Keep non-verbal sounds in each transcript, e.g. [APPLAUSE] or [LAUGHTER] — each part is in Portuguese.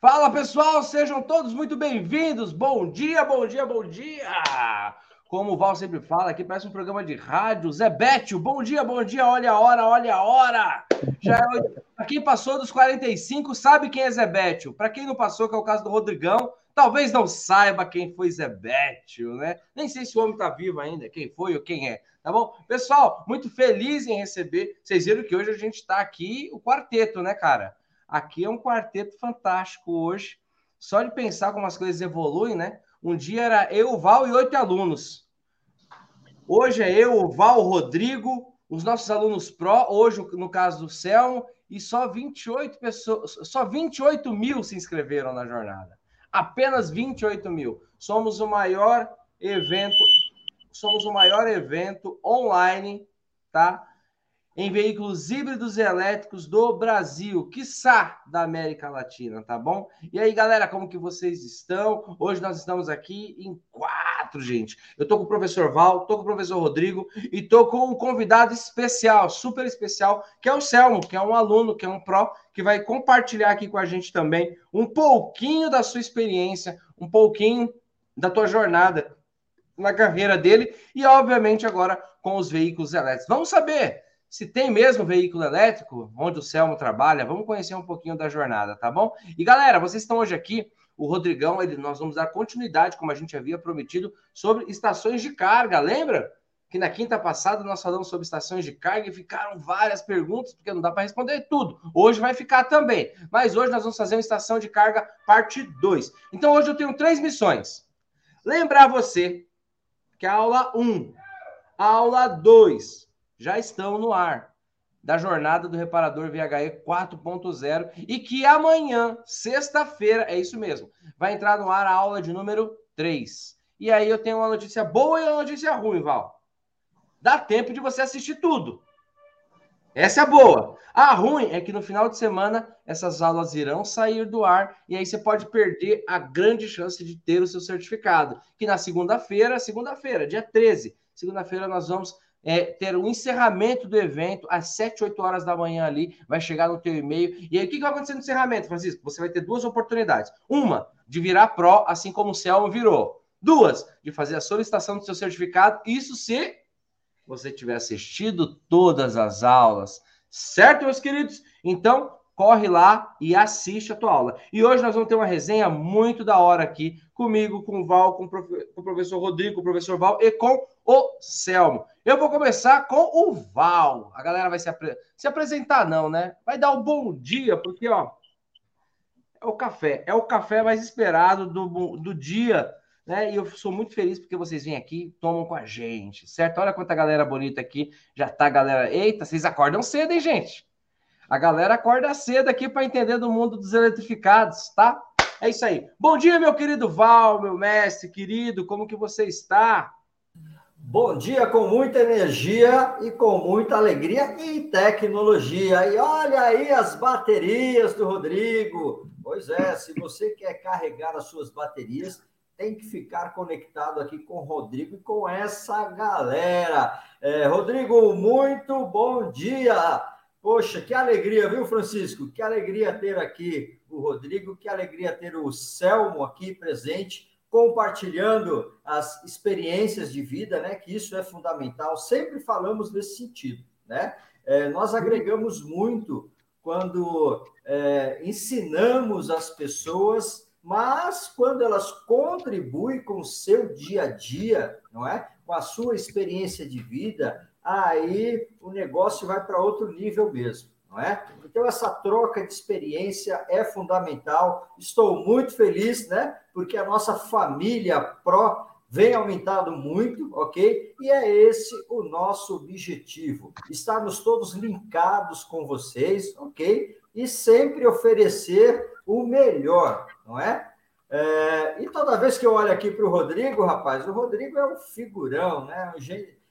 Fala pessoal, sejam todos muito bem-vindos. Bom dia, bom dia, bom dia. Como o Val sempre fala, aqui parece um programa de rádio. Zé Bétio, bom dia, bom dia, olha a hora, olha a hora. Já é... Para quem passou dos 45, sabe quem é Zé Bétio. Para quem não passou, que é o caso do Rodrigão, talvez não saiba quem foi Zé Bétio, né? Nem sei se o homem está vivo ainda, quem foi ou quem é, tá bom? Pessoal, muito feliz em receber. Vocês viram que hoje a gente está aqui, o quarteto, né, cara? Aqui é um quarteto fantástico hoje. Só de pensar como as coisas evoluem, né? Um dia era eu, Val e oito alunos. Hoje é eu, Val, Rodrigo, os nossos alunos pró, hoje, no caso do Selmo, e só 28 pessoas, só 28 mil se inscreveram na jornada. Apenas 28 mil. Somos o maior evento, somos o maior evento online, tá? Em veículos híbridos e elétricos do Brasil, quiçá da América Latina, tá bom? E aí, galera, como que vocês estão? Hoje nós estamos aqui em quatro, gente. Eu tô com o professor Val, tô com o professor Rodrigo e tô com um convidado especial, super especial, que é o Selmo, que é um aluno, que é um pró, que vai compartilhar aqui com a gente também um pouquinho da sua experiência, um pouquinho da tua jornada na carreira dele e, obviamente, agora com os veículos elétricos. Vamos saber se tem mesmo veículo elétrico, onde o Selmo trabalha, vamos conhecer um pouquinho da jornada, tá bom? E galera, vocês estão hoje aqui, o Rodrigão, ele, nós vamos dar continuidade, como a gente havia prometido, sobre estações de carga, lembra? Que na quinta passada nós falamos sobre estações de carga e ficaram várias perguntas, porque não dá para responder tudo. Hoje vai ficar também. Mas hoje nós vamos fazer uma estação de carga parte 2. Então hoje eu tenho três missões. Lembrar você que a aula 1, um, aula 2, já estão no ar da jornada do reparador VHE 4.0 e que amanhã, sexta-feira, é isso mesmo, vai entrar no ar a aula de número 3. E aí eu tenho uma notícia boa e uma notícia ruim, Val. Dá tempo de você assistir tudo. Essa é a boa. A ruim é que no final de semana essas aulas irão sair do ar e aí você pode perder a grande chance de ter o seu certificado. Que na segunda-feira, segunda-feira, dia 13, segunda-feira nós vamos é, ter o um encerramento do evento às 7, 8 horas da manhã ali, vai chegar no teu e-mail. E aí, o que, vai acontecer no encerramento, Francisco? Você vai ter duas oportunidades. Uma, de virar pró, assim como o Selma virou. Duas, de fazer a solicitação do seu certificado. Isso se você tiver assistido todas as aulas. Certo, meus queridos? Então, corre lá e assiste a tua aula. E hoje nós vamos ter uma resenha muito da hora aqui, comigo, com o Val, com o professor Rodrigo, com o professor Val e com o Selmo. Eu vou começar com o Val. A galera vai se, apre... se apresentar, não, né? Vai dar um bom dia, porque, ó, é o café. É o café mais esperado do, do dia, né? E eu sou muito feliz porque vocês vêm aqui tomam com a gente, certo? Olha quanta galera bonita aqui. Já tá, galera. Eita, vocês acordam cedo, hein, gente? A galera acorda cedo aqui para entender do mundo dos eletrificados, tá? É isso aí. Bom dia, meu querido Val, meu mestre querido, como que você está? Bom dia com muita energia e com muita alegria e tecnologia. E olha aí as baterias do Rodrigo. Pois é, se você quer carregar as suas baterias, tem que ficar conectado aqui com o Rodrigo e com essa galera. É, Rodrigo, muito bom dia. Poxa, que alegria, viu, Francisco? Que alegria ter aqui o Rodrigo, que alegria ter o Selmo aqui presente, compartilhando as experiências de vida, né? Que isso é fundamental. Sempre falamos nesse sentido, né? É, nós agregamos muito quando é, ensinamos as pessoas, mas quando elas contribuem com o seu dia a dia, não é? Com a sua experiência de vida, aí o negócio vai para outro nível mesmo, não é? Então, essa troca de experiência é fundamental. Estou muito feliz, né? Porque a nossa família Pro vem aumentando muito, ok? E é esse o nosso objetivo: estarmos todos linkados com vocês, ok? E sempre oferecer o melhor, não é? é e toda vez que eu olho aqui para o Rodrigo, rapaz, o Rodrigo é um figurão, né? Um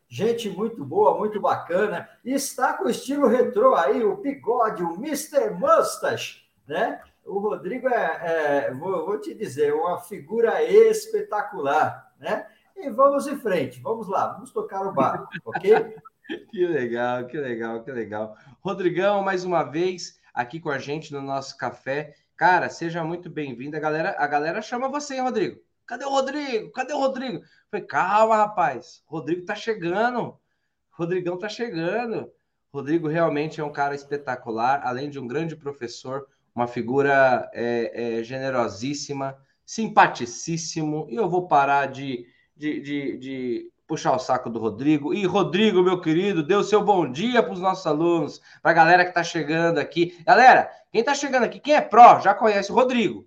gente muito boa, muito bacana, e está com o estilo retrô aí, o bigode, o Mr. Mustache, né? O Rodrigo é, é vou, vou, te dizer, uma figura espetacular, né? E vamos em frente, vamos lá, vamos tocar o barco, ok? [LAUGHS] que legal, que legal, que legal. Rodrigão, mais uma vez, aqui com a gente no nosso café, Cara, seja muito bem-vindo. A galera, a galera chama você, hein, Rodrigo? Cadê o Rodrigo? Cadê o Rodrigo? falei, calma, rapaz. Rodrigo tá chegando. Rodrigão tá chegando. Rodrigo realmente é um cara espetacular, além de um grande professor, uma figura é, é, generosíssima, simpaticíssimo. E eu vou parar de, de, de, de puxar o saco do Rodrigo. E Rodrigo, meu querido, dê o seu bom dia para os nossos alunos, para a galera que está chegando aqui. Galera, quem está chegando aqui, quem é pró, já conhece o Rodrigo.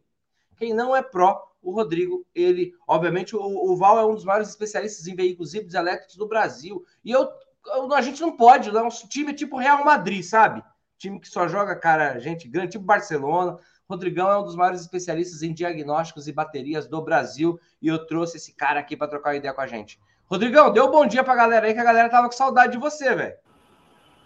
Quem não é pró, o Rodrigo, ele, obviamente, o, o Val é um dos maiores especialistas em veículos híbridos elétricos do Brasil. E eu, eu a gente não pode, nosso time é tipo Real Madrid, sabe? Time que só joga cara, gente grande, tipo Barcelona. Rodrigão é um dos maiores especialistas em diagnósticos e baterias do Brasil e eu trouxe esse cara aqui para trocar ideia com a gente. Rodrigão, deu um bom dia para a galera aí, que a galera tava com saudade de você, velho.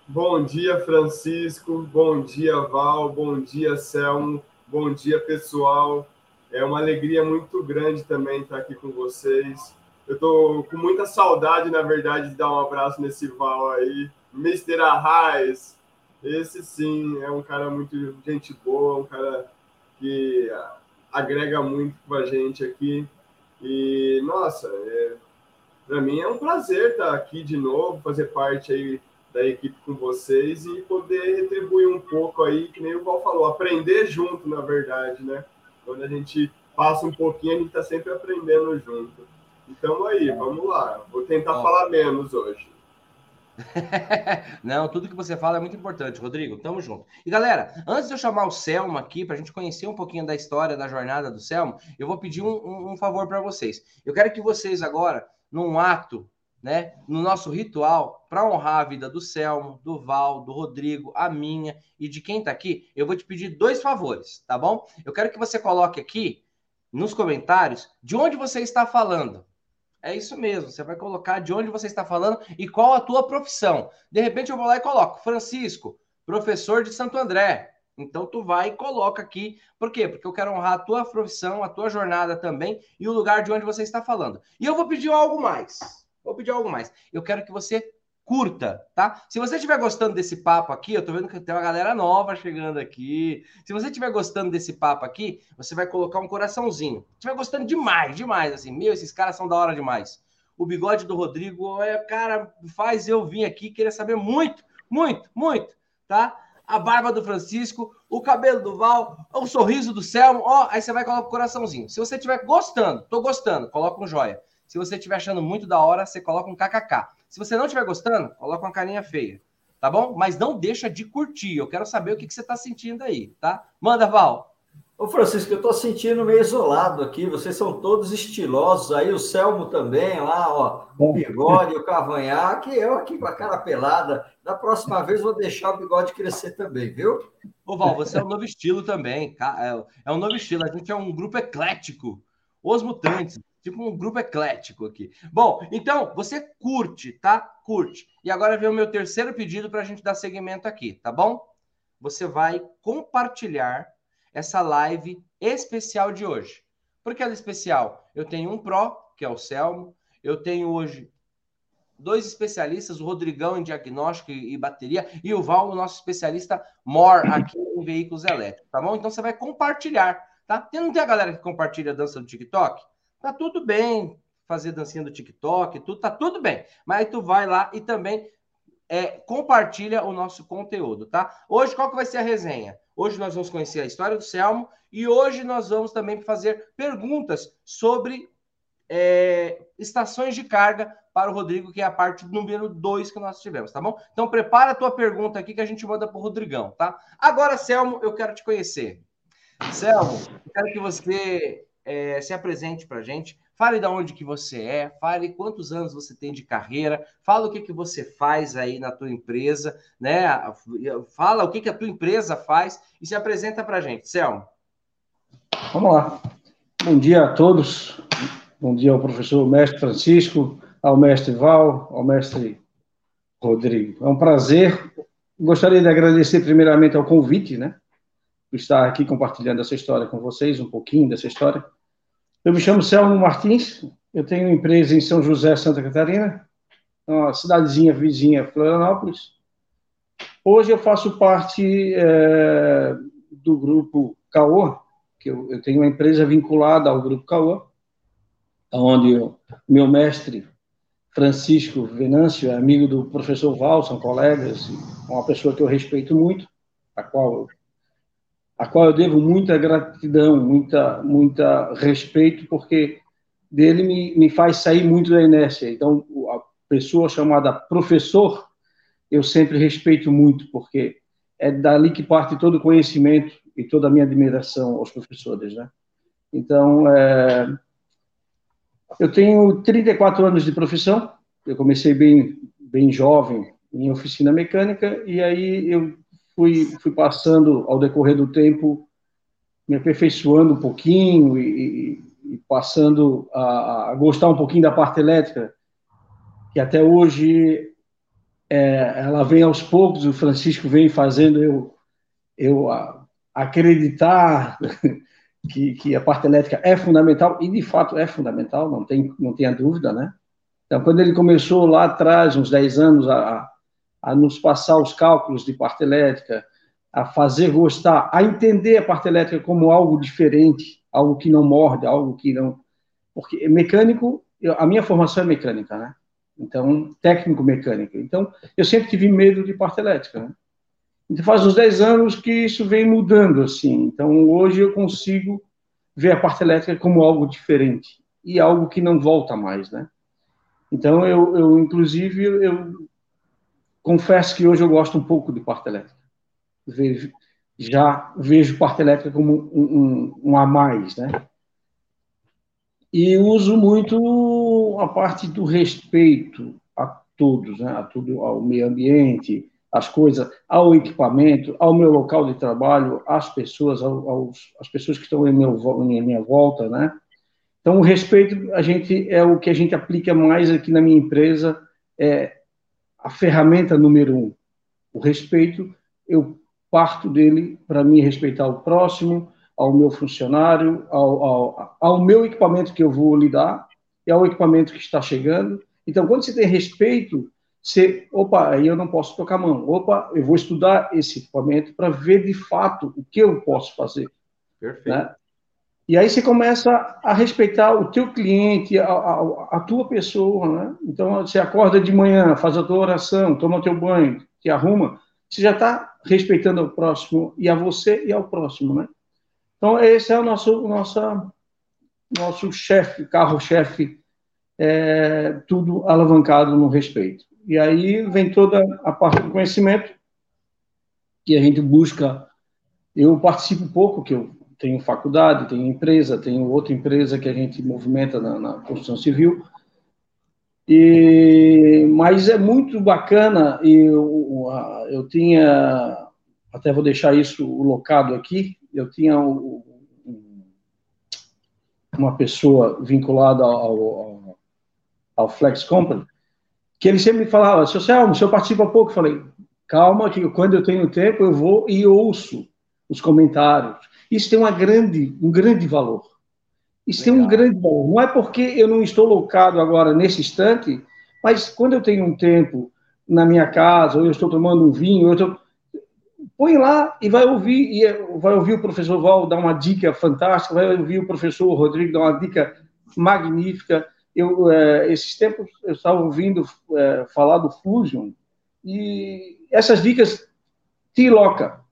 Bom dia, Francisco. Bom dia, Val. Bom dia, Selmo. Bom dia, pessoal. É uma alegria muito grande também estar aqui com vocês. Eu estou com muita saudade, na verdade, de dar um abraço nesse Val aí. Mr. Arraes. Esse sim é um cara muito gente boa, um cara que agrega muito com a gente aqui. E, nossa, é, para mim é um prazer estar aqui de novo, fazer parte aí da equipe com vocês e poder retribuir um pouco aí, que nem o Val falou, aprender junto, na verdade, né? Quando a gente passa um pouquinho, a gente está sempre aprendendo junto. Então aí, vamos lá. Vou tentar falar menos hoje. [LAUGHS] Não, tudo que você fala é muito importante, Rodrigo. Tamo junto. E galera, antes de eu chamar o Selmo aqui para a gente conhecer um pouquinho da história da jornada do Selmo, eu vou pedir um, um, um favor para vocês. Eu quero que vocês agora num ato, né, no nosso ritual, para honrar a vida do Selmo, do Val, do Rodrigo, a minha e de quem está aqui, eu vou te pedir dois favores, tá bom? Eu quero que você coloque aqui nos comentários de onde você está falando. É isso mesmo, você vai colocar de onde você está falando e qual a tua profissão. De repente eu vou lá e coloco Francisco, professor de Santo André. Então tu vai e coloca aqui. Por quê? Porque eu quero honrar a tua profissão, a tua jornada também e o lugar de onde você está falando. E eu vou pedir algo mais. Vou pedir algo mais. Eu quero que você curta, tá? Se você estiver gostando desse papo aqui, eu tô vendo que tem uma galera nova chegando aqui. Se você estiver gostando desse papo aqui, você vai colocar um coraçãozinho. Se estiver gostando demais, demais, assim, meu, esses caras são da hora demais. O bigode do Rodrigo, é, cara, faz eu vir aqui querer saber muito, muito, muito, tá? a barba do Francisco, o cabelo do Val, o sorriso do Selmo, ó, aí você vai colocar o coraçãozinho. Se você estiver gostando, tô gostando, coloca um joia. Se você estiver achando muito da hora, você coloca um kkk. Se você não estiver gostando, coloca uma carinha feia, tá bom? Mas não deixa de curtir. Eu quero saber o que, que você tá sentindo aí, tá? Manda, Val. Ô, Francisco, eu estou sentindo meio isolado aqui. Vocês são todos estilosos aí, o Selmo também, lá, ó, o bigode, o cavanhaque, eu aqui com a cara pelada. Da próxima vez vou deixar o bigode crescer também, viu? Ô, Val, você é um novo estilo também. É, é um novo estilo. A gente é um grupo eclético. Os Mutantes, tipo um grupo eclético aqui. Bom, então, você curte, tá? Curte. E agora vem o meu terceiro pedido para a gente dar seguimento aqui, tá bom? Você vai compartilhar essa live especial de hoje. Por que ela é especial? Eu tenho um pró, que é o Selmo, eu tenho hoje dois especialistas, o Rodrigão em diagnóstico e bateria e o Val, o nosso especialista MOR aqui em veículos elétricos, tá bom? Então você vai compartilhar, tá? Não tem a galera que compartilha a dança do TikTok? Tá tudo bem fazer dancinha do TikTok, tudo tá tudo bem. Mas aí tu vai lá e também é, compartilha o nosso conteúdo, tá? Hoje qual que vai ser a resenha? Hoje nós vamos conhecer a história do Selmo e hoje nós vamos também fazer perguntas sobre é, estações de carga para o Rodrigo, que é a parte número 2 que nós tivemos, tá bom? Então prepara a tua pergunta aqui que a gente manda para o Rodrigão, tá? Agora, Selmo, eu quero te conhecer. Selmo, eu quero que você é, se apresente para a gente. Fale de onde que você é, fale quantos anos você tem de carreira, fala o que, que você faz aí na tua empresa, né? Fala o que, que a tua empresa faz e se apresenta para a gente. Selmo. Vamos lá. Bom dia a todos. Bom dia ao professor mestre Francisco, ao mestre Val, ao mestre Rodrigo. É um prazer. Gostaria de agradecer primeiramente ao convite, né? Estar aqui compartilhando essa história com vocês, um pouquinho dessa história. Eu me chamo Selmo Martins, eu tenho empresa em São José, Santa Catarina, uma cidadezinha vizinha, Florianópolis. Hoje eu faço parte é, do grupo CAO, que eu, eu tenho uma empresa vinculada ao Grupo Cauã, onde o meu mestre Francisco Venâncio é amigo do professor Val, são colegas, uma pessoa que eu respeito muito, a qual a qual eu devo muita gratidão, muita muita respeito, porque dele me, me faz sair muito da inércia. Então, a pessoa chamada professor, eu sempre respeito muito, porque é dali que parte todo o conhecimento e toda a minha admiração aos professores, né? Então, é, eu tenho 34 anos de profissão, eu comecei bem, bem jovem em oficina mecânica, e aí eu fui, fui passando, ao decorrer do tempo, me aperfeiçoando um pouquinho e, e passando a, a, gostar um pouquinho da parte elétrica, que até hoje é, ela vem aos poucos, o Francisco vem fazendo eu, eu acreditar [LAUGHS] que, que a parte elétrica é fundamental, e de fato é fundamental, não, tem, não tenha dúvida, né? Então, quando ele começou lá atrás, uns 10 anos, a, a nos passar os cálculos de parte elétrica, a fazer gostar, a entender a parte elétrica como algo diferente, algo que não morde, algo que não. Porque mecânico, eu, a minha formação é mecânica, né? Então, técnico mecânico. Então, eu sempre tive medo de parte elétrica, né? Então, faz uns 10 anos que isso vem mudando, assim. Então, hoje eu consigo ver a parte elétrica como algo diferente e algo que não volta mais, né? Então, eu, eu inclusive, eu confesso que hoje eu gosto um pouco de parte elétrica. Vejo, já vejo parte elétrica como um, um, um a mais, né? E uso muito a parte do respeito a todos, né? a tudo, ao meio ambiente, as coisas, ao equipamento, ao meu local de trabalho, às pessoas, aos, às pessoas que estão em, meu, em minha volta, né? Então, o respeito, a gente é o que a gente aplica mais aqui na minha empresa, é a ferramenta número um. O respeito, eu parto dele para me respeitar o próximo, ao meu funcionário, ao, ao, ao meu equipamento que eu vou lidar e ao equipamento que está chegando. Então, quando você tem respeito, você, opa, aí eu não posso tocar a mão. Opa, eu vou estudar esse equipamento para ver de fato o que eu posso fazer. Perfeito. Né? E aí você começa a respeitar o teu cliente, a, a, a, tua pessoa, né? Então, você acorda de manhã, faz a tua oração, toma teu banho, te arruma, você já está respeitando o próximo, e a você e ao próximo, né? Então, esse é o nosso, nossa, nosso chefe, carro-chefe, é, tudo alavancado no respeito. E aí vem toda a parte do conhecimento que a gente busca. Eu participo pouco, que eu tenho faculdade, tenho empresa, tenho outra empresa que a gente movimenta na, na construção civil. E, mas é muito bacana e eu, eu tinha, até vou deixar isso locado aqui, eu tinha uma pessoa vinculada ao, ao, ao Flex Company, que ele sempre me falava, seu Selmo, se eu participo pouco, eu falei, calma, que quando eu tenho tempo eu vou e ouço os comentários. Isso tem uma grande, um grande valor. Isso Legal. tem um grande valor. Não é porque eu não estou locado agora nesse instante, mas quando eu tenho um tempo na minha casa, ou eu estou tomando um vinho, eu estou... põe lá e vai ouvir, e é, vai ouvir o professor Val dar uma dica fantástica, vai ouvir o professor Rodrigo dar uma dica magnífica, eu, é, esses tempos, eu estava ouvindo é, falar do Fusion, e essas dicas te loca.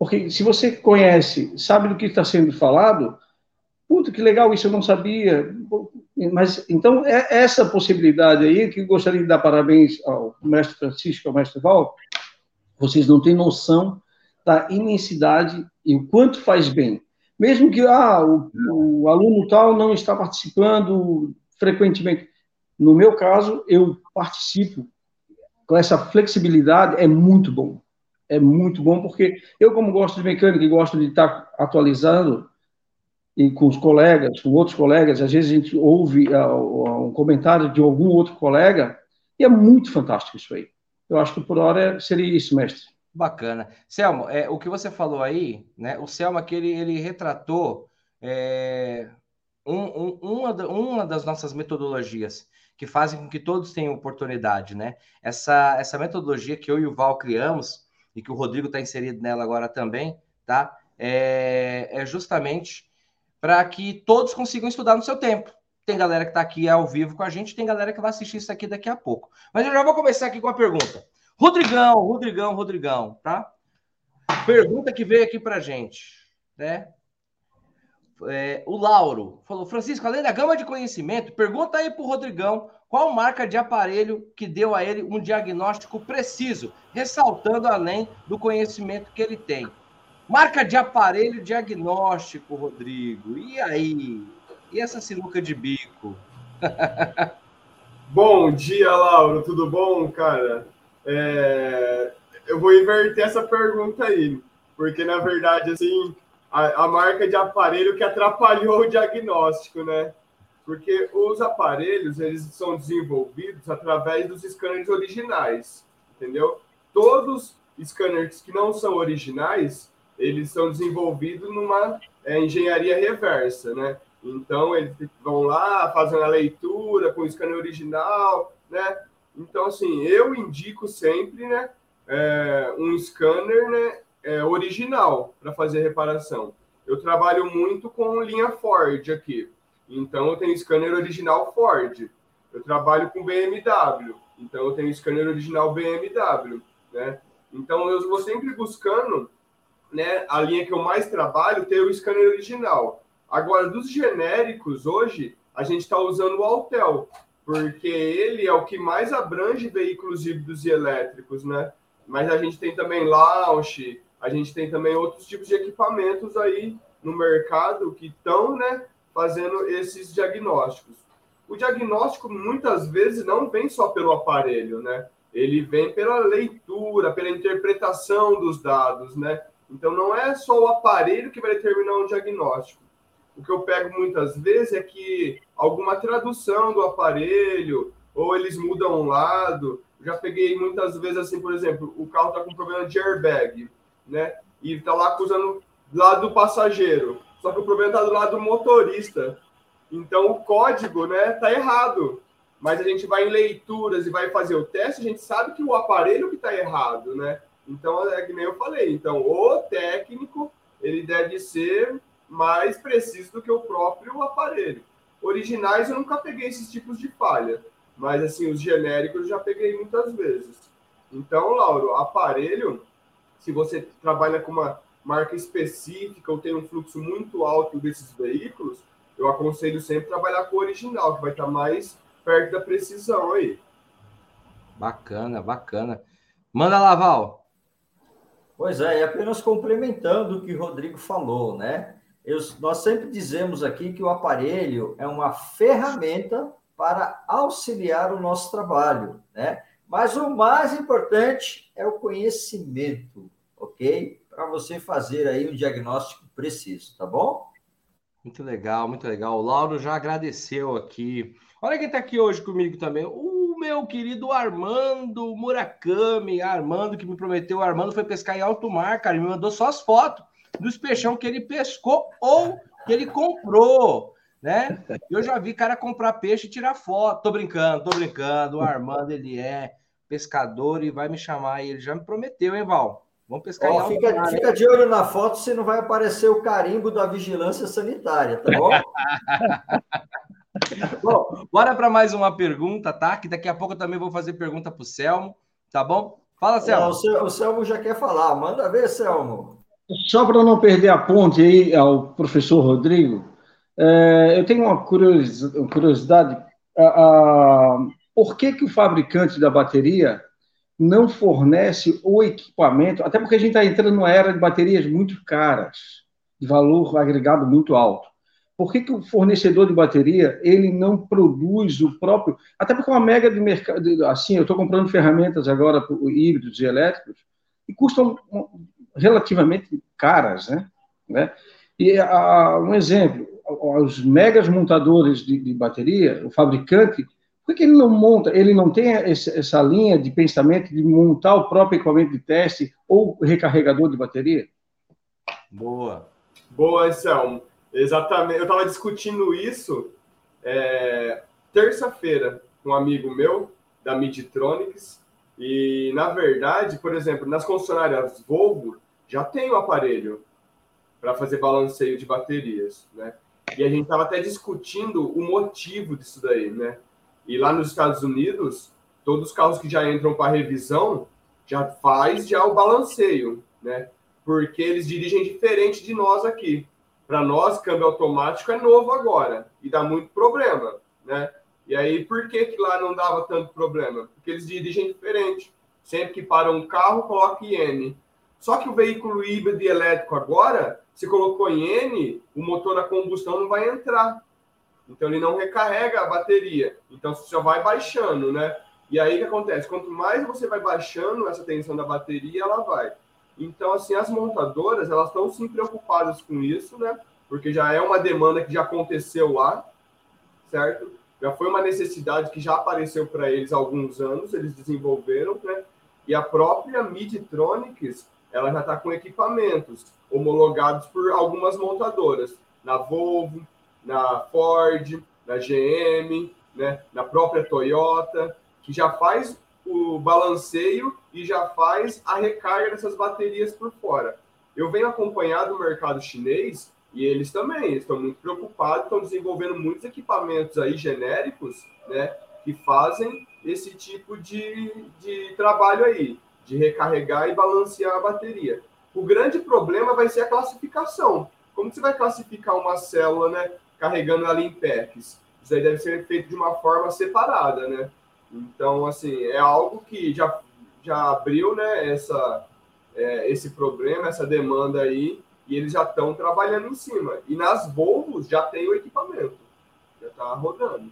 Porque se você conhece, sabe do que está sendo falado, puta, que legal, isso eu não sabia. Mas, então, é essa possibilidade aí que eu gostaria de dar parabéns ao mestre Francisco, ao mestre Val, vocês não têm noção da imensidade e o quanto faz bem. Mesmo que ah, o, o aluno tal não está participando frequentemente. No meu caso, eu participo com essa flexibilidade, é muito bom. É muito bom, porque eu, como gosto de mecânica e gosto de estar atualizando, e com os colegas, com outros colegas, às vezes a gente ouve uh, um comentário de algum outro colega, e é muito fantástico isso aí. Eu acho que por hora seria isso, mestre. Bacana. Selmo, é, o que você falou aí, né? O Selmo aqui, ele, ele retratou é, um, um, uma, uma das nossas metodologias que fazem com que todos tenham oportunidade, né? Essa, essa metodologia que eu e o Val criamos e que o Rodrigo está inserido nela agora também, tá? É, é justamente para que todos consigam estudar no seu tempo. Tem galera que está aqui ao vivo com a gente, tem galera que vai assistir isso aqui daqui a pouco. Mas eu já vou começar aqui com a pergunta. Rodrigão, Rodrigão, Rodrigão, tá? Pergunta que veio aqui para gente, né? É, o Lauro falou: Francisco, além da gama de conhecimento, pergunta aí para o Rodrigão qual marca de aparelho que deu a ele um diagnóstico preciso, ressaltando além do conhecimento que ele tem. Marca de aparelho diagnóstico, Rodrigo. E aí? E essa sinuca de bico? [LAUGHS] bom dia, Lauro. Tudo bom, cara? É... Eu vou inverter essa pergunta aí, porque na verdade, assim, a, a marca de aparelho que atrapalhou o diagnóstico, né? Porque os aparelhos eles são desenvolvidos através dos scanners originais, entendeu? Todos scanners que não são originais eles são desenvolvidos numa é, engenharia reversa, né? Então, eles vão lá, fazem a leitura com o scanner original, né? Então, assim, eu indico sempre, né, é, um scanner, né, é, original para fazer reparação. Eu trabalho muito com linha Ford aqui. Então, eu tenho scanner original Ford. Eu trabalho com BMW. Então, eu tenho scanner original BMW, né? Então, eu vou sempre buscando né, a linha que eu mais trabalho tem o scanner original. Agora, dos genéricos, hoje, a gente está usando o Altel, porque ele é o que mais abrange veículos híbridos e elétricos, né? Mas a gente tem também launch, a gente tem também outros tipos de equipamentos aí no mercado que estão, né, fazendo esses diagnósticos. O diagnóstico muitas vezes não vem só pelo aparelho, né? Ele vem pela leitura, pela interpretação dos dados, né? Então, não é só o aparelho que vai determinar um diagnóstico. O que eu pego muitas vezes é que alguma tradução do aparelho, ou eles mudam um lado. já peguei muitas vezes assim, por exemplo, o carro está com problema de airbag, né? E está lá acusando do lado do passageiro. Só que o problema está do lado do motorista. Então o código, né, tá errado. Mas a gente vai em leituras e vai fazer o teste, a gente sabe que o aparelho que está errado, né? Então, é que nem eu falei. Então, o técnico ele deve ser mais preciso do que o próprio aparelho. Originais eu nunca peguei esses tipos de falha, mas assim os genéricos eu já peguei muitas vezes. Então, Lauro, aparelho, se você trabalha com uma marca específica ou tem um fluxo muito alto desses veículos, eu aconselho sempre trabalhar com o original, que vai estar mais perto da precisão aí. Bacana, bacana. Manda lá, Val. Pois é, e apenas complementando o que o Rodrigo falou, né? Eu, nós sempre dizemos aqui que o aparelho é uma ferramenta para auxiliar o nosso trabalho, né? Mas o mais importante é o conhecimento, ok? Para você fazer aí um diagnóstico preciso, tá bom? Muito legal, muito legal. O Lauro já agradeceu aqui. Olha quem está aqui hoje comigo também. O meu querido Armando Murakami. Armando, que me prometeu, Armando foi pescar em alto mar, cara, e me mandou só as fotos dos peixão que ele pescou ou que ele comprou, né? Eu já vi cara comprar peixe e tirar foto. Tô brincando, tô brincando. O Armando, ele é pescador e vai me chamar. E ele já me prometeu, hein, Val? Vamos pescar oh, fica, mar. Fica de olho na foto se não vai aparecer o carimbo da vigilância sanitária, tá bom? [LAUGHS] Bom, bora para mais uma pergunta, tá? Que daqui a pouco eu também vou fazer pergunta para o Selmo, tá bom? Fala, Selmo. Não, o Selmo já quer falar. Manda ver, Selmo. Só para não perder a ponte aí ao professor Rodrigo, é, eu tenho uma curiosidade. A, a, por que, que o fabricante da bateria não fornece o equipamento? Até porque a gente está entrando numa era de baterias muito caras, de valor agregado muito alto. Por que, que o fornecedor de bateria ele não produz o próprio? Até porque é uma mega de mercado. Assim, eu estou comprando ferramentas agora híbridos e elétricos e custam relativamente caras, né? né? E um exemplo, os megas montadores de, de, bateria, o fabricante, por que ele não monta? Ele não tem esse, essa linha de pensamento de montar o próprio equipamento de teste ou recarregador de bateria? Boa, boa, Selmo. Exatamente. Eu estava discutindo isso é, terça-feira com um amigo meu da Midtronics. E, na verdade, por exemplo, nas concessionárias Volvo já tem o aparelho para fazer balanceio de baterias, né? E a gente estava até discutindo o motivo disso daí, né? E lá nos Estados Unidos, todos os carros que já entram para revisão já faz já o balanceio, né? Porque eles dirigem diferente de nós aqui. Para nós, câmbio automático é novo agora e dá muito problema, né? E aí, por que, que lá não dava tanto problema? Porque eles dirigem diferente. Sempre que para um carro, coloca IN. Só que o veículo híbrido e elétrico agora, se colocou em N, o motor a combustão não vai entrar. Então ele não recarrega a bateria. Então você só vai baixando, né? E aí o que acontece? Quanto mais você vai baixando essa tensão da bateria, ela vai. Então, assim, as montadoras, elas estão sim preocupadas com isso, né? Porque já é uma demanda que já aconteceu lá, certo? Já foi uma necessidade que já apareceu para eles há alguns anos, eles desenvolveram, né? E a própria Midtronics, ela já está com equipamentos homologados por algumas montadoras, na Volvo, na Ford, na GM, né? na própria Toyota, que já faz o balanceio e já faz a recarga dessas baterias por fora. Eu venho acompanhado o mercado chinês e eles também estão muito preocupados, estão desenvolvendo muitos equipamentos aí genéricos, né, que fazem esse tipo de, de trabalho aí, de recarregar e balancear a bateria. O grande problema vai ser a classificação. Como você vai classificar uma célula, né, carregando ela em packs? Isso aí deve ser feito de uma forma separada, né? Então, assim, é algo que já, já abriu, né, essa, é, esse problema, essa demanda aí, e eles já estão trabalhando em cima. E nas Volvos já tem o equipamento, já está rodando.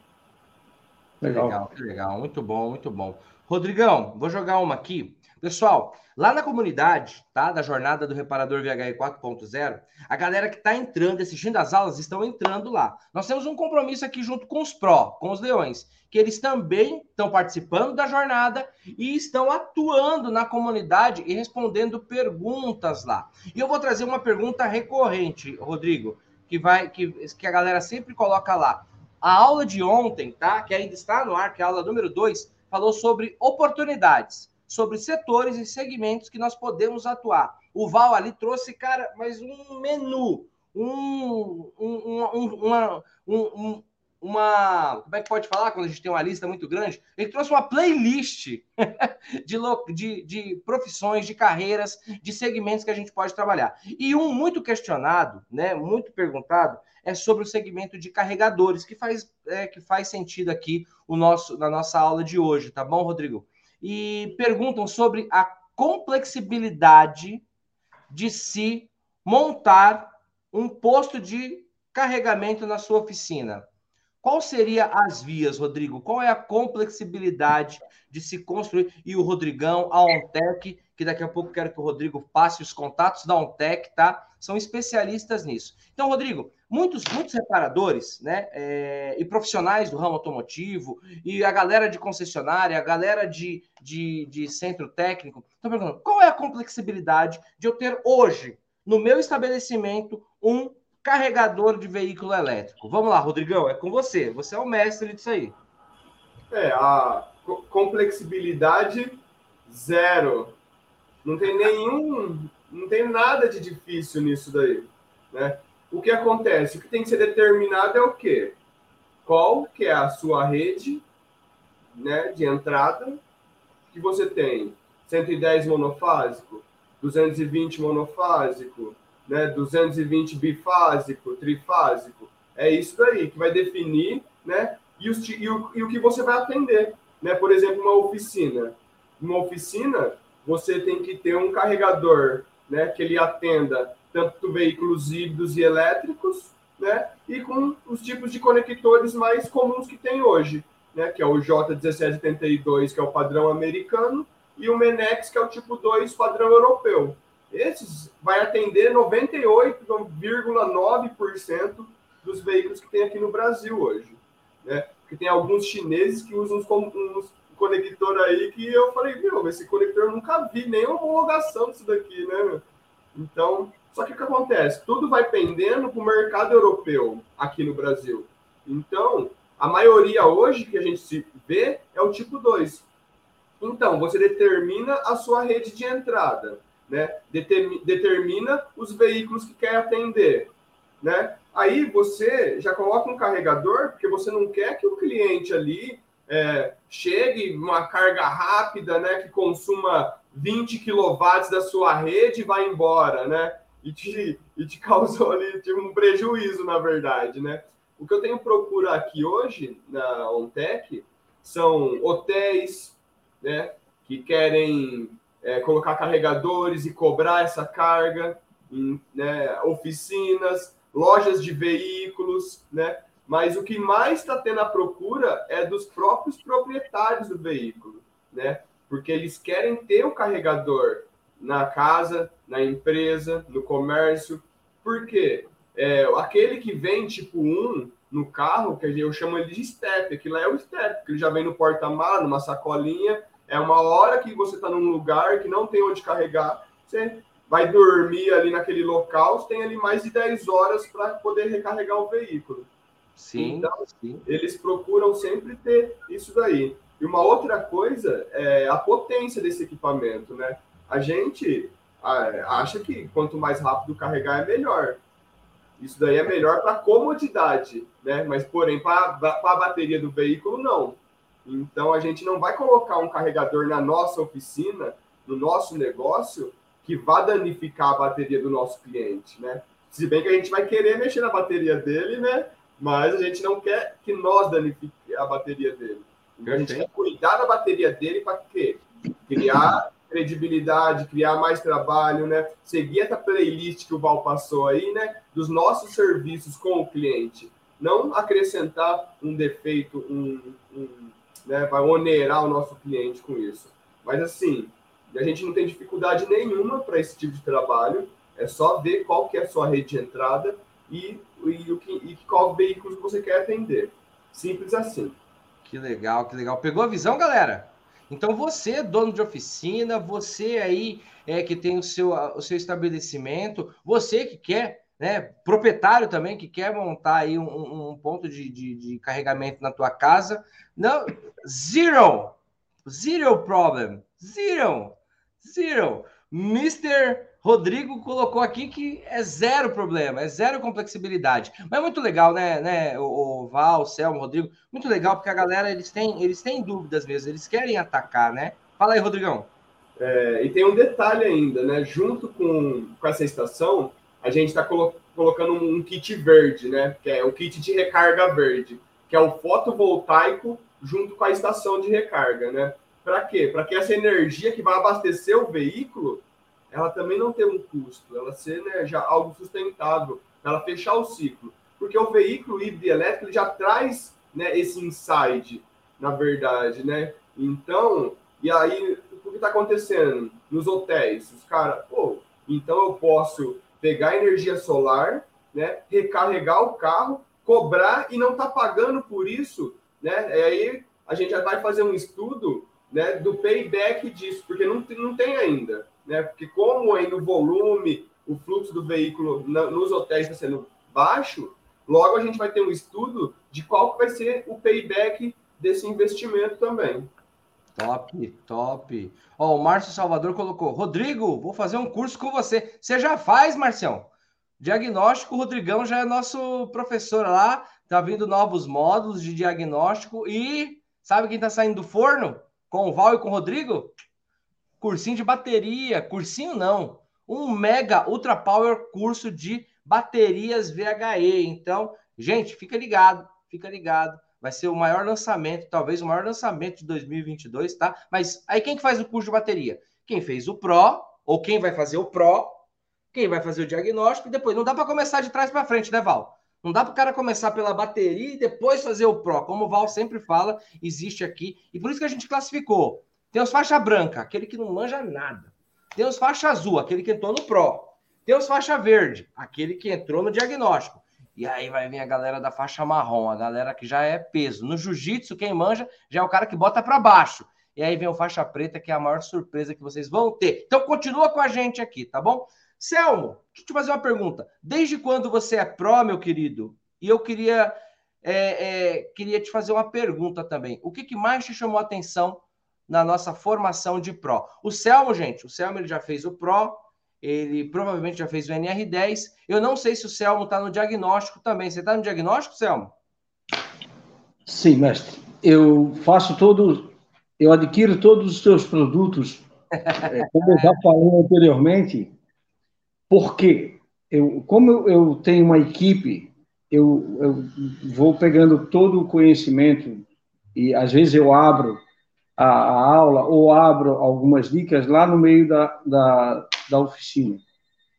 Legal. legal, legal, muito bom, muito bom. Rodrigão, vou jogar uma aqui. Pessoal, lá na comunidade, tá, da jornada do reparador VHE 4.0, a galera que está entrando, assistindo as aulas, estão entrando lá. Nós temos um compromisso aqui junto com os pró, com os leões, que eles também estão participando da jornada e estão atuando na comunidade e respondendo perguntas lá. E eu vou trazer uma pergunta recorrente, Rodrigo, que vai que, que a galera sempre coloca lá. A aula de ontem, tá? Que ainda está no ar, que é a aula número 2, falou sobre oportunidades sobre setores e segmentos que nós podemos atuar. O Val ali trouxe, cara, mas um menu, um, um, um, uma, um, uma. Como é que pode falar quando a gente tem uma lista muito grande? Ele trouxe uma playlist [LAUGHS] de, de, de profissões, de carreiras, de segmentos que a gente pode trabalhar. E um muito questionado, né, muito perguntado, é sobre o segmento de carregadores, que faz, é, que faz sentido aqui o nosso, na nossa aula de hoje, tá bom, Rodrigo? E perguntam sobre a complexibilidade de se montar um posto de carregamento na sua oficina. Qual seria as vias, Rodrigo? Qual é a complexibilidade de se construir? E o Rodrigão, a Ontec, que daqui a pouco quero que o Rodrigo passe os contatos da Ontec, tá? São especialistas nisso. Então, Rodrigo, muitos, muitos reparadores, né, é, e profissionais do ramo automotivo, e a galera de concessionária, a galera de, de, de centro técnico, estão perguntando qual é a complexibilidade de eu ter hoje, no meu estabelecimento, um carregador de veículo elétrico. Vamos lá, Rodrigão, é com você. Você é o mestre disso aí. É, a complexibilidade zero. Não tem nenhum, não tem nada de difícil nisso daí, né? O que acontece? O que tem que ser determinado é o quê? Qual que é a sua rede, né, de entrada que você tem? 110 monofásico, 220 monofásico, né, 220 bifásico, trifásico. É isso daí que vai definir, né, e, e, o, e o que você vai atender, né? Por exemplo, uma oficina. Uma oficina, você tem que ter um carregador né, que ele atenda tanto veículos híbridos e elétricos, né, e com os tipos de conectores mais comuns que tem hoje, né, que é o J1782, que é o padrão americano, e o Menex, que é o tipo 2 padrão europeu. Esses vai atender 98,9% dos veículos que tem aqui no Brasil hoje. Né? Porque tem alguns chineses que usam uns conector aí que eu falei, meu, esse conector eu nunca vi, nem homologação disso daqui, né? Então, só que o que acontece? Tudo vai pendendo para o mercado europeu aqui no Brasil. Então, a maioria hoje que a gente se vê é o tipo 2. Então, você determina a sua rede de entrada, né? Determina os veículos que quer atender, né? Aí você já coloca um carregador, porque você não quer que o cliente ali é, chegue uma carga rápida, né, que consuma 20 kW da sua rede e vá embora, né? E te, e te [LAUGHS] causou ali tipo, um prejuízo, na verdade, né? O que eu tenho procura aqui hoje na OnTech são hotéis, né, que querem é, colocar carregadores e cobrar essa carga, em, né, oficinas, lojas de veículos, né? Mas o que mais está tendo a procura é dos próprios proprietários do veículo, né? Porque eles querem ter o carregador na casa, na empresa, no comércio. Por quê? É, aquele que vem tipo 1 no carro, que eu chamo ele de step, aquilo é o step, que ele já vem no porta-malas, numa sacolinha, é uma hora que você está num lugar que não tem onde carregar, você vai dormir ali naquele local, você tem ali mais de 10 horas para poder recarregar o veículo. Sim, então, sim. eles procuram sempre ter isso daí. E uma outra coisa é a potência desse equipamento, né? A gente acha que quanto mais rápido carregar é melhor. Isso daí é melhor para comodidade, né? Mas, porém, para a bateria do veículo, não. Então, a gente não vai colocar um carregador na nossa oficina, no nosso negócio, que vá danificar a bateria do nosso cliente, né? Se bem que a gente vai querer mexer na bateria dele, né? mas a gente não quer que nós danifique a bateria dele. Então, a gente quer cuidar da bateria dele para quê? Criar credibilidade, criar mais trabalho, né? Seguir essa playlist que o Val passou aí, né? Dos nossos serviços com o cliente. Não acrescentar um defeito, um, um né? Vai onerar o nosso cliente com isso. Mas assim, a gente não tem dificuldade nenhuma para esse tipo de trabalho. É só ver qual que é a sua rede de entrada e, e, o que, e qual veículo você quer atender. Simples assim. Que legal, que legal. Pegou a visão, galera? Então você, dono de oficina, você aí é, que tem o seu, o seu estabelecimento, você que quer, né, proprietário também, que quer montar aí um, um ponto de, de, de, carregamento na tua casa, não, zero, zero problem, zero, zero. Mr. Rodrigo colocou aqui que é zero problema, é zero complexibilidade. Mas é muito legal, né, né, o, Val, o Selmo, o Rodrigo, muito legal porque a galera eles têm, eles têm dúvidas mesmo, eles querem atacar, né? Fala aí, Rodrigão. É, e tem um detalhe ainda, né? Junto com, com essa estação, a gente está colo colocando um kit verde, né? Que é o kit de recarga verde, que é o fotovoltaico junto com a estação de recarga, né? Para quê? Para que essa energia que vai abastecer o veículo ela também não ter um custo, ela ser né, já algo sustentável, ela fechar o ciclo. Porque o veículo híbrido elétrico já traz né, esse inside, na verdade, né? Então, e aí, o que está acontecendo nos hotéis? Os caras, pô, então eu posso pegar energia solar, né, recarregar o carro, cobrar e não tá pagando por isso, né? E aí a gente já vai fazer um estudo né, do payback disso, porque não, não tem ainda né? Porque como ainda o volume, o fluxo do veículo na, nos hotéis está sendo baixo, logo a gente vai ter um estudo de qual vai ser o payback desse investimento também. Top, top. Ó, o Márcio Salvador colocou: Rodrigo, vou fazer um curso com você. Você já faz, Marcião? Diagnóstico, o Rodrigão já é nosso professor lá. Tá vindo novos módulos de diagnóstico. E sabe quem tá saindo do forno? Com o Val e com o Rodrigo? Cursinho de bateria, cursinho não, um mega ultra power curso de baterias VHE. Então, gente, fica ligado, fica ligado. Vai ser o maior lançamento, talvez o maior lançamento de 2022, tá? Mas aí quem que faz o curso de bateria? Quem fez o Pro, ou quem vai fazer o Pro, quem vai fazer o diagnóstico e depois. Não dá para começar de trás para frente, né, Val? Não dá para o cara começar pela bateria e depois fazer o Pro. Como o Val sempre fala, existe aqui. E por isso que a gente classificou tem os faixa branca, aquele que não manja nada. Tem os faixa azul, aquele que entrou no Pro. Tem os faixa verde, aquele que entrou no diagnóstico. E aí vai vir a galera da faixa marrom, a galera que já é peso. No jiu-jitsu, quem manja já é o cara que bota para baixo. E aí vem o faixa preta, que é a maior surpresa que vocês vão ter. Então continua com a gente aqui, tá bom? Selmo, deixa eu te fazer uma pergunta. Desde quando você é pró, meu querido? E eu queria, é, é, queria te fazer uma pergunta também. O que, que mais te chamou a atenção na nossa formação de Pro. O Selmo, gente, o Selmo ele já fez o Pro, ele provavelmente já fez o NR10. Eu não sei se o Selmo está no diagnóstico também. Você está no diagnóstico, Selmo? Sim, mestre. Eu faço todo, eu adquiro todos os seus produtos, [LAUGHS] é, como eu já falei anteriormente, porque eu, como eu, eu tenho uma equipe, eu, eu vou pegando todo o conhecimento e às vezes eu abro a, a, aula ou abro algumas dicas lá no meio da, da, da oficina.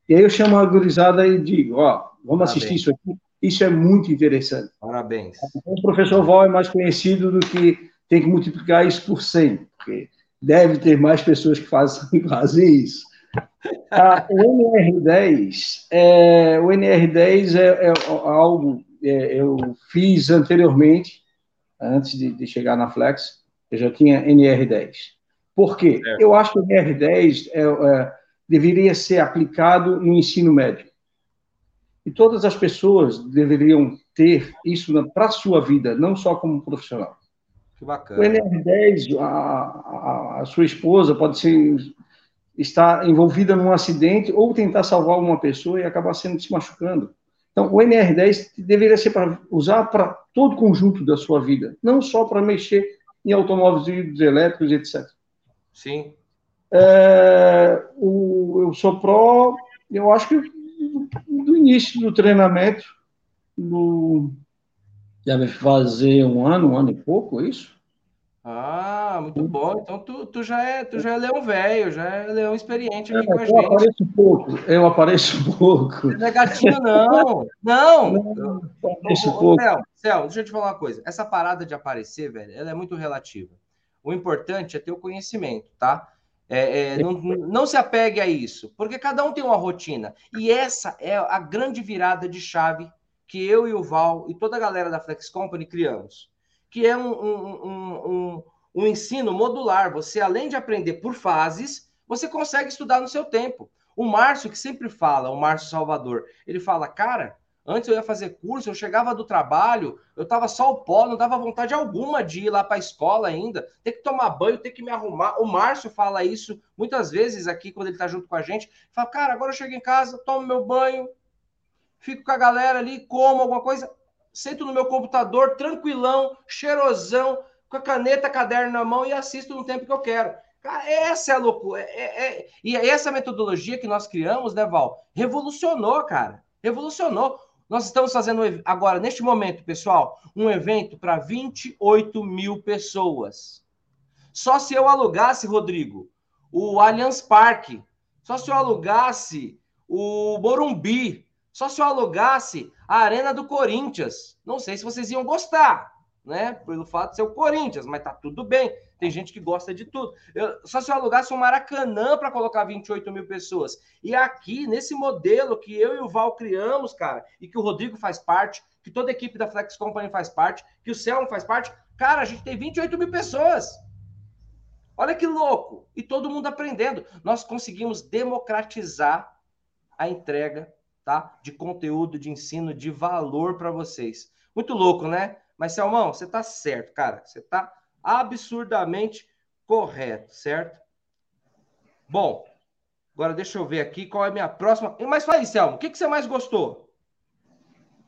E aí eu chamo a gurizada e digo, ó, vamos Parabéns. assistir isso aqui. Isso é muito interessante. Parabéns. O professor Val é mais conhecido do que tem que multiplicar isso por 100, porque deve ter mais pessoas que fazem, [LAUGHS] fazem isso. Ah, o NR10 é, o NR10 é, é algo é, eu fiz anteriormente, antes de, de, chegar na Flex, eu já tinha NR10. Por quê? É. Eu acho que o NR10 é, é, deveria ser aplicado no ensino médio. E todas as pessoas deveriam ter isso para a sua vida, não só como profissional. Que bacana. O NR10, a, a, a sua esposa pode ser estar envolvida num acidente ou tentar salvar uma pessoa e acabar sendo se machucando. Então, o NR10 deveria ser para usar para todo o conjunto da sua vida, não só para mexer em automóveis elétricos, etc. Sim. É, o, eu sou pró, eu acho que do início do treinamento, no, deve fazer um ano, um ano e pouco, isso? Ah, muito bom. Então tu, tu já é tu já é leão velho, já é leão experiente aqui é, com a gente. Eu apareço pouco, eu apareço [LAUGHS] pouco. Não é gatinho, não. Não. não apareço pouco. Céu, Céu, deixa eu te falar uma coisa. Essa parada de aparecer, velho, ela é muito relativa. O importante é ter o conhecimento, tá? É, é, não, não se apegue a isso, porque cada um tem uma rotina. E essa é a grande virada de chave que eu e o Val e toda a galera da Flex Company criamos, que é um, um, um, um ensino modular. Você, além de aprender por fases, você consegue estudar no seu tempo. O Márcio, que sempre fala, o Márcio Salvador, ele fala, cara, Antes eu ia fazer curso, eu chegava do trabalho, eu tava só o pó, não dava vontade alguma de ir lá para a escola ainda, ter que tomar banho, ter que me arrumar. O Márcio fala isso muitas vezes aqui quando ele tá junto com a gente. Fala, cara, agora eu chego em casa, tomo meu banho, fico com a galera ali, como alguma coisa, sento no meu computador, tranquilão, cheirosão, com a caneta, caderno na mão e assisto no tempo que eu quero. Cara, essa é a loucura. É, é, é... E essa metodologia que nós criamos, né, Val? Revolucionou, cara. Revolucionou. Nós estamos fazendo agora, neste momento, pessoal, um evento para 28 mil pessoas. Só se eu alugasse, Rodrigo, o Allianz Parque, só se eu alugasse o Morumbi, só se eu alugasse a Arena do Corinthians. Não sei se vocês iam gostar, né? Pelo fato de ser o Corinthians, mas tá tudo bem. Tem gente que gosta de tudo. Eu, só se eu alugasse um Maracanã para colocar 28 mil pessoas. E aqui, nesse modelo que eu e o Val criamos, cara, e que o Rodrigo faz parte, que toda a equipe da Flex Company faz parte, que o Selmo faz parte, cara, a gente tem 28 mil pessoas. Olha que louco! E todo mundo aprendendo. Nós conseguimos democratizar a entrega tá? de conteúdo, de ensino, de valor para vocês. Muito louco, né? Mas, Selmão, você tá certo, cara. Você tá absurdamente correto, certo? Bom, agora deixa eu ver aqui qual é a minha próxima. Mas fala aí, Selmo, o que, que você mais gostou?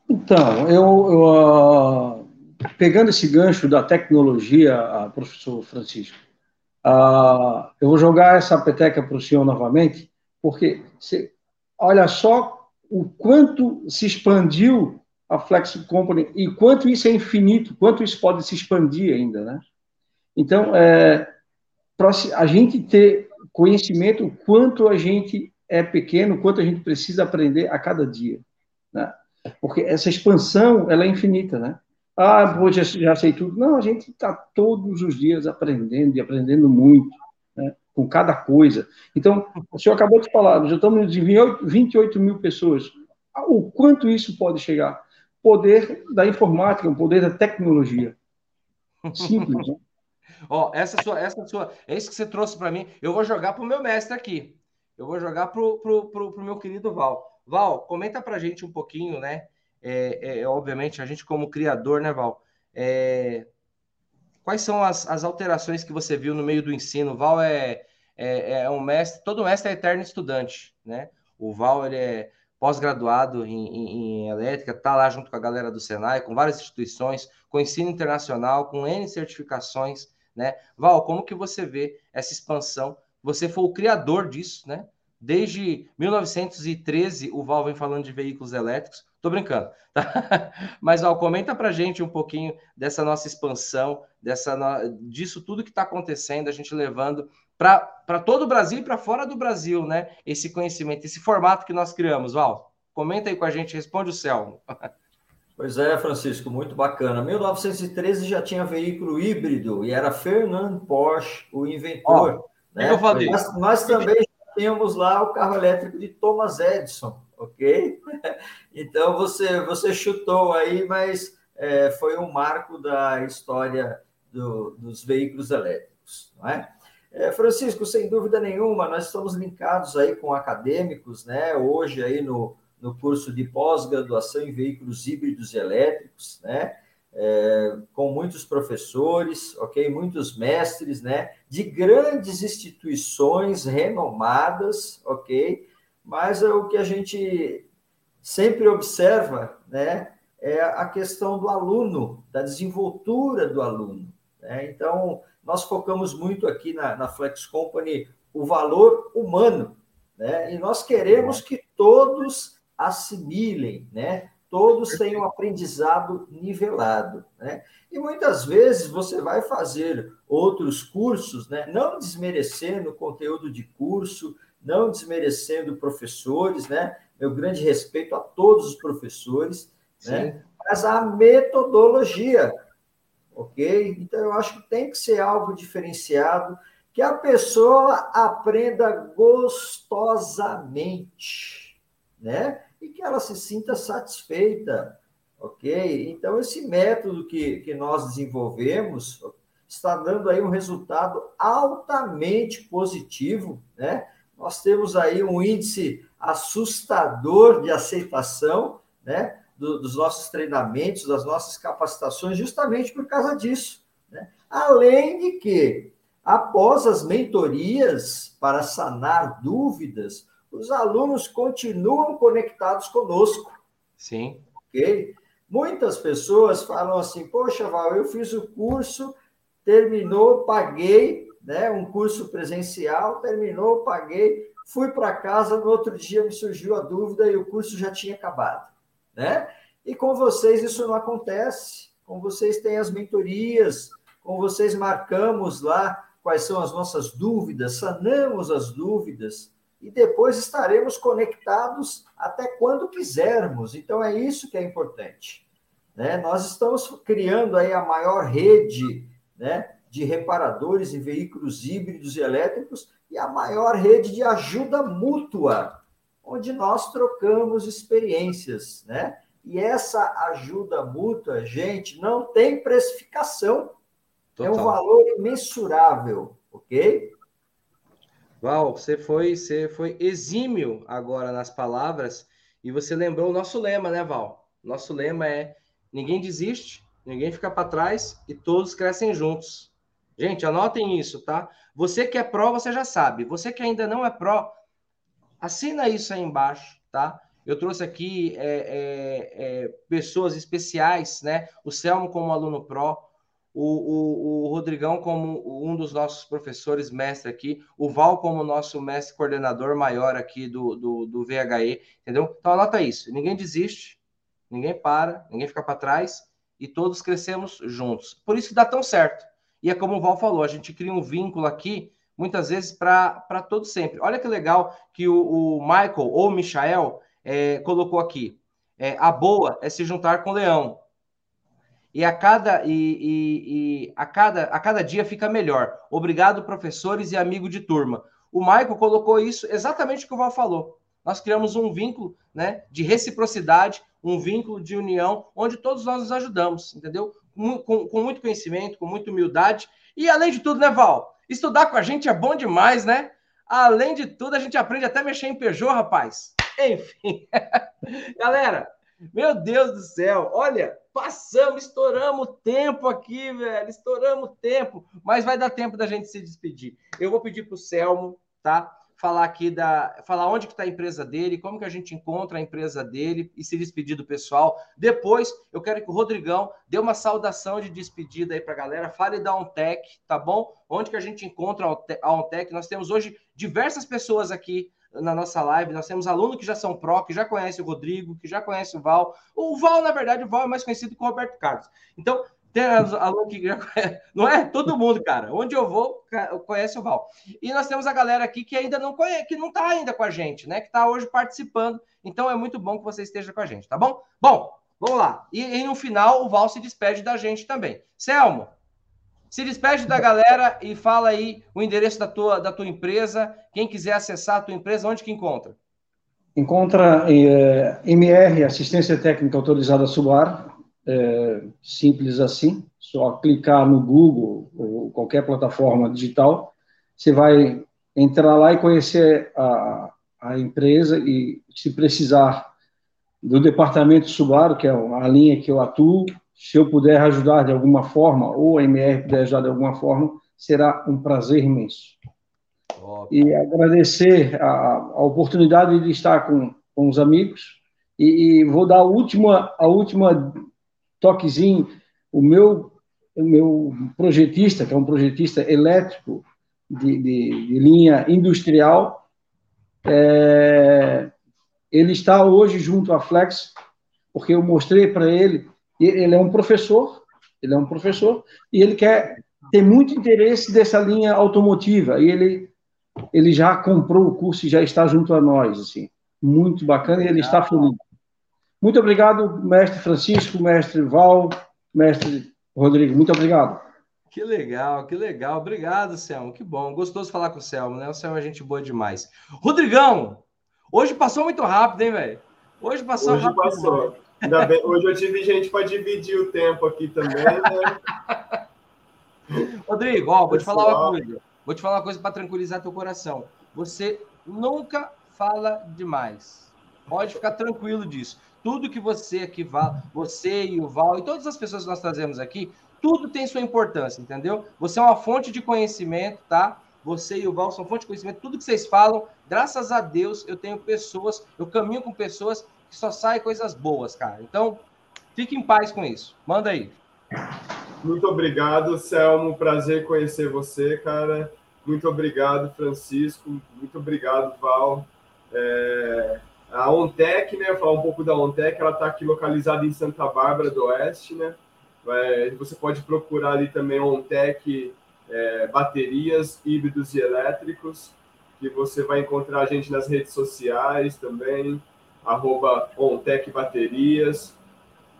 Então, eu, eu uh, pegando esse gancho da tecnologia, uh, professor Francisco, uh, eu vou jogar essa peteca para o senhor novamente, porque você, olha só o quanto se expandiu a Flex Company e quanto isso é infinito, quanto isso pode se expandir ainda, né? Então, é, a gente ter conhecimento quanto a gente é pequeno, quanto a gente precisa aprender a cada dia, né? Porque essa expansão, ela é infinita, né? Ah, pô, já, sei tudo. Não, a gente está todos os dias aprendendo e aprendendo muito? Com cada coisa. Então, o senhor acabou de falar, já estamos em 28 mil pessoas. O quanto isso pode chegar? Poder da informática, o poder da tecnologia. Simples, né? [LAUGHS] Ó, essa sua, essa sua, é isso que você trouxe para mim. Eu vou jogar pro meu mestre aqui. Eu vou jogar pro, pro, pro, pro meu querido Val. Val, comenta pra gente um pouquinho, né? É, é, obviamente, a gente como criador, né, Val? É, quais são as, as alterações que você viu no meio do ensino? Val é, é, é, é um mestre, todo mestre é eterno estudante, né? O Val, ele é pós-graduado em, em, em, elétrica, está lá junto com a galera do Senai, com várias instituições, com ensino internacional, com N certificações, né? Val, como que você vê essa expansão? Você foi o criador disso, né? Desde 1913, o Val vem falando de veículos elétricos. Tô brincando, tá? [LAUGHS] Mas, Val, comenta pra gente um pouquinho dessa nossa expansão, dessa, disso tudo que está acontecendo, a gente levando para todo o Brasil e para fora do Brasil, né? Esse conhecimento, esse formato que nós criamos, Val. Comenta aí com a gente, responde o Selmo. [LAUGHS] Pois é, Francisco, muito bacana. 1913 já tinha veículo híbrido e era Fernand Porsche, o inventor. Oh, né? eu falei. Nós também tínhamos lá o carro elétrico de Thomas Edison, ok? [LAUGHS] Então você, você chutou aí, mas é, foi um marco da história do, dos veículos elétricos, não é? É, Francisco, sem dúvida nenhuma, nós estamos linkados aí com acadêmicos, né? Hoje aí no, no curso de pós-graduação em veículos híbridos e elétricos, né? É, com muitos professores, ok? Muitos mestres, né? De grandes instituições renomadas, ok? Mas é o que a gente sempre observa, né? É a questão do aluno, da desenvoltura do aluno. Né? Então, nós focamos muito aqui na, na Flex Company o valor humano, né? E nós queremos que todos assimilem, né? Todos tenham aprendizado nivelado, né? E muitas vezes você vai fazer outros cursos, né? Não desmerecendo o conteúdo de curso, não desmerecendo professores, né? Meu grande respeito a todos os professores, né? Mas a metodologia, ok? Então, eu acho que tem que ser algo diferenciado, que a pessoa aprenda gostosamente, né? E que ela se sinta satisfeita, ok? Então, esse método que, que nós desenvolvemos está dando aí um resultado altamente positivo, né? Nós temos aí um índice assustador de aceitação, né? do, dos nossos treinamentos, das nossas capacitações, justamente por causa disso. Né? Além de que, após as mentorias para sanar dúvidas, os alunos continuam conectados conosco. Sim. Ok? Muitas pessoas falam assim: Poxa, Val, eu fiz o curso, terminou, paguei, né? Um curso presencial, terminou, paguei, fui para casa, no outro dia me surgiu a dúvida e o curso já tinha acabado né? E com vocês isso não acontece. Com vocês tem as mentorias, com vocês marcamos lá quais são as nossas dúvidas, sanamos as dúvidas e depois estaremos conectados até quando quisermos. Então é isso que é importante. Né? Nós estamos criando aí a maior rede né, de reparadores em veículos híbridos e elétricos e a maior rede de ajuda mútua onde nós trocamos experiências, né? E essa ajuda mútua, gente, não tem precificação. Total. É um valor imensurável, ok? Val, você foi, você foi exímio agora nas palavras e você lembrou o nosso lema, né, Val? Nosso lema é ninguém desiste, ninguém fica para trás e todos crescem juntos. Gente, anotem isso, tá? Você que é pró, você já sabe. Você que ainda não é pró, Assina isso aí embaixo, tá? Eu trouxe aqui é, é, é, pessoas especiais, né? O Selmo como aluno pró, o, o, o, Rodrigão como um dos nossos professores mestre aqui, o Val como nosso mestre coordenador maior aqui do, do, do VHE, entendeu? Então anota isso, ninguém desiste, ninguém para, ninguém fica para trás e todos crescemos juntos. Por isso que dá tão certo. E é como o Val falou, a gente cria um vínculo aqui muitas vezes para todo sempre. Olha que legal que o, o Michael ou o Michael é, colocou aqui. É, a boa é se juntar com o leão. E a cada, e, e, e, a, cada, a cada dia fica melhor. Obrigado, professores e amigo de turma. O Michael colocou isso exatamente o que o Val falou. Nós criamos um vínculo né, de reciprocidade, um vínculo de união, onde todos nós nos ajudamos, entendeu? Com, com, com muito conhecimento, com muita humildade. E além de tudo, né, Val? Estudar com a gente é bom demais, né? Além de tudo, a gente aprende até mexer em Peugeot, rapaz. Enfim. [LAUGHS] Galera, Meu Deus do céu, olha, passamos, estouramos o tempo aqui, velho, estouramos o tempo, mas vai dar tempo da gente se despedir. Eu vou pedir para o Selmo, tá? Falar aqui da. Falar onde que está a empresa dele, como que a gente encontra a empresa dele e se despedir do pessoal. Depois, eu quero que o Rodrigão dê uma saudação de despedida aí para a galera. Fale da OnTech, tá bom? Onde que a gente encontra a OnTech? Nós temos hoje diversas pessoas aqui na nossa live. Nós temos alunos que já são pró, que já conhecem o Rodrigo, que já conhecem o Val. O Val, na verdade, o Val é mais conhecido que o Roberto Carlos. Então, tem aluno que já conhece, [LAUGHS] não é? Todo mundo, cara. Onde eu vou, conhece o Val. E nós temos a galera aqui que ainda não conhece, que não está ainda com a gente, né? Que está hoje participando. Então é muito bom que você esteja com a gente, tá bom? Bom, vamos lá. E, e no final o Val se despede da gente também. Selmo, se despede da galera e fala aí o endereço da tua, da tua empresa. Quem quiser acessar a tua empresa, onde que encontra? Encontra é, MR, Assistência Técnica Autorizada Subar, é, simples assim, só clicar no Google ou qualquer plataforma digital, você vai entrar lá e conhecer a, a empresa e se precisar do departamento Subaru, que é a linha que eu atuo, se eu puder ajudar de alguma forma, ou a MR puder ajudar de alguma forma, será um prazer imenso. E agradecer a, a, oportunidade de estar com, com os amigos. E, e, vou dar a última, a última toquezinho. O meu, o meu projetista, que é um projetista elétrico de, de, de linha industrial, é, ele está hoje junto à Flex, porque eu mostrei para ele ele é um professor, ele é um professor, e ele quer ter muito interesse dessa linha automotiva, e ele, ele já comprou o curso e já está junto a nós, assim, muito bacana, e ele está feliz. Muito obrigado, mestre Francisco, mestre Val, mestre Rodrigo, muito obrigado. Que legal, que legal. Obrigado, Selmo. Que bom. Gostoso falar com o Selmo, né? O Selmo é gente boa demais. Rodrigão, hoje passou muito rápido, hein, velho? Hoje passou hoje rápido. Passou. Bem, hoje eu tive gente para dividir o tempo aqui também, né? [LAUGHS] Rodrigo, ó, vou te falar uma coisa. Vou te falar uma coisa para tranquilizar teu coração. Você nunca fala demais. Pode ficar tranquilo disso. Tudo que você aqui fala, você e o Val e todas as pessoas que nós trazemos aqui, tudo tem sua importância, entendeu? Você é uma fonte de conhecimento, tá? Você e o Val são fonte de conhecimento. Tudo que vocês falam, graças a Deus, eu tenho pessoas, eu caminho com pessoas que só sai coisas boas, cara. Então, fique em paz com isso. Manda aí. Muito obrigado, Selmo. Prazer conhecer você, cara. Muito obrigado, Francisco. Muito obrigado, Val. É... A Ontec, né? Falar um pouco da Ontec, ela está aqui localizada em Santa Bárbara do Oeste, né? É... Você pode procurar ali também Ontec é... baterias, híbridos e elétricos, que você vai encontrar a gente nas redes sociais também arroba Ontec Baterias.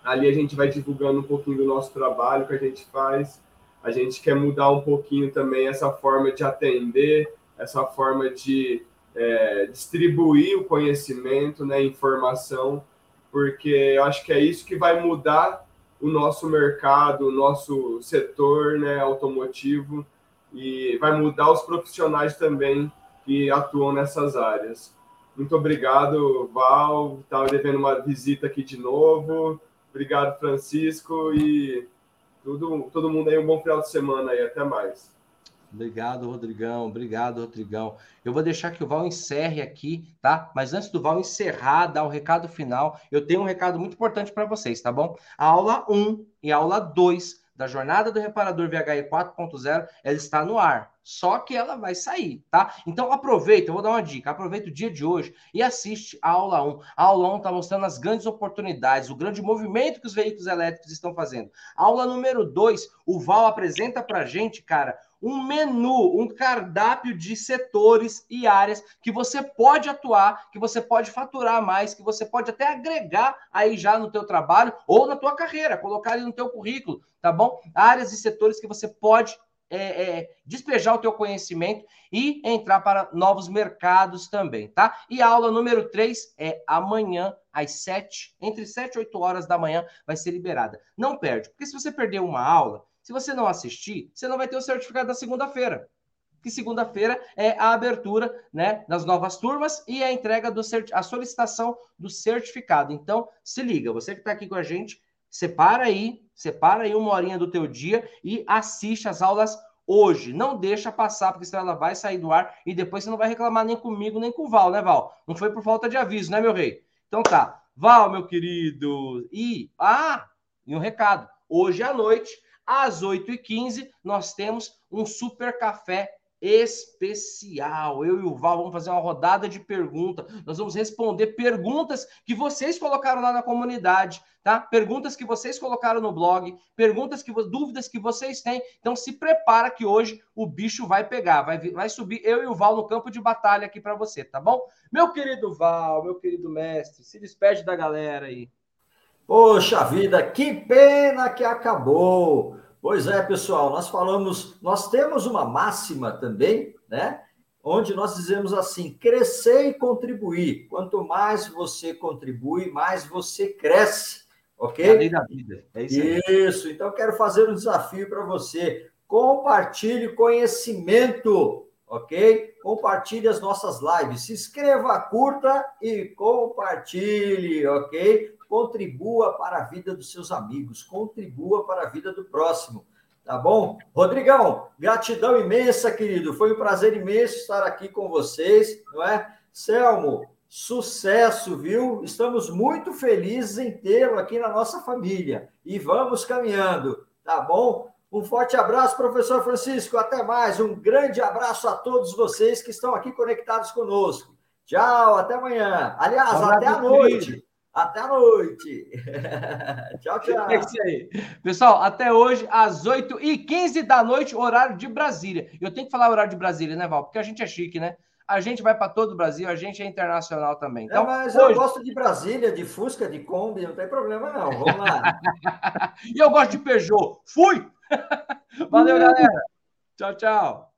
Ali a gente vai divulgando um pouquinho do nosso trabalho que a gente faz. A gente quer mudar um pouquinho também essa forma de atender, essa forma de é, distribuir o conhecimento, né, informação, porque eu acho que é isso que vai mudar o nosso mercado, o nosso setor né, automotivo e vai mudar os profissionais também que atuam nessas áreas. Muito obrigado, Val. Estava devendo uma visita aqui de novo. Obrigado, Francisco. E tudo, todo mundo aí, um bom final de semana aí. Até mais. Obrigado, Rodrigão. Obrigado, Rodrigão. Eu vou deixar que o Val encerre aqui, tá? Mas antes do Val encerrar, dar o recado final, eu tenho um recado muito importante para vocês, tá bom? A aula 1 e a aula 2 da jornada do reparador VHE 4.0, ela está no ar. Só que ela vai sair, tá? Então aproveita, eu vou dar uma dica, aproveita o dia de hoje e assiste a aula 1. A aula 1 está mostrando as grandes oportunidades, o grande movimento que os veículos elétricos estão fazendo. A aula número 2, o Val apresenta pra gente, cara, um menu, um cardápio de setores e áreas que você pode atuar, que você pode faturar mais, que você pode até agregar aí já no teu trabalho ou na tua carreira, colocar ali no teu currículo, tá bom? Áreas e setores que você pode é, é, despejar o teu conhecimento e entrar para novos mercados também, tá? E a aula número 3 é amanhã às 7, entre 7 e 8 horas da manhã vai ser liberada. Não perde, porque se você perder uma aula, se você não assistir, você não vai ter o certificado da segunda-feira. que segunda-feira é a abertura né, das novas turmas e a entrega do a solicitação do certificado. Então, se liga, você que está aqui com a gente, separa aí, separa aí uma horinha do teu dia e assiste as aulas hoje. Não deixa passar, porque senão ela vai sair do ar e depois você não vai reclamar nem comigo, nem com o Val, né, Val? Não foi por falta de aviso, né, meu rei? Então tá. Val, meu querido. E, ah, e um recado. Hoje à noite, às 8h15, nós temos um super café especial. Eu e o Val vamos fazer uma rodada de perguntas. Nós vamos responder perguntas que vocês colocaram lá na comunidade, tá? Perguntas que vocês colocaram no blog, perguntas que dúvidas que vocês têm. Então se prepara que hoje o bicho vai pegar, vai vai subir eu e o Val no campo de batalha aqui para você, tá bom? Meu querido Val, meu querido mestre, se despede da galera aí. Poxa vida, que pena que acabou. Pois é, pessoal, nós falamos, nós temos uma máxima também, né? Onde nós dizemos assim: crescer e contribuir. Quanto mais você contribui, mais você cresce. Ok? É da vida. É isso, isso. Então, quero fazer um desafio para você. Compartilhe conhecimento, ok? Compartilhe as nossas lives. Se inscreva, curta e compartilhe, ok? Contribua para a vida dos seus amigos, contribua para a vida do próximo. Tá bom? Rodrigão, gratidão imensa, querido. Foi um prazer imenso estar aqui com vocês, não é? Selmo, sucesso, viu? Estamos muito felizes em tê-lo aqui na nossa família. E vamos caminhando, tá bom? Um forte abraço, professor Francisco. Até mais. Um grande abraço a todos vocês que estão aqui conectados conosco. Tchau, até amanhã. Aliás, até a noite. Até a noite. [LAUGHS] tchau, tchau. É isso aí. Pessoal, até hoje, às 8h15 da noite, horário de Brasília. Eu tenho que falar horário de Brasília, né, Val? Porque a gente é chique, né? A gente vai para todo o Brasil, a gente é internacional também. Então, é, mas hoje... eu gosto de Brasília, de Fusca, de Kombi, não tem problema não. Vamos lá. [LAUGHS] e eu gosto de Peugeot. Fui! [LAUGHS] Valeu, galera. Tchau, tchau.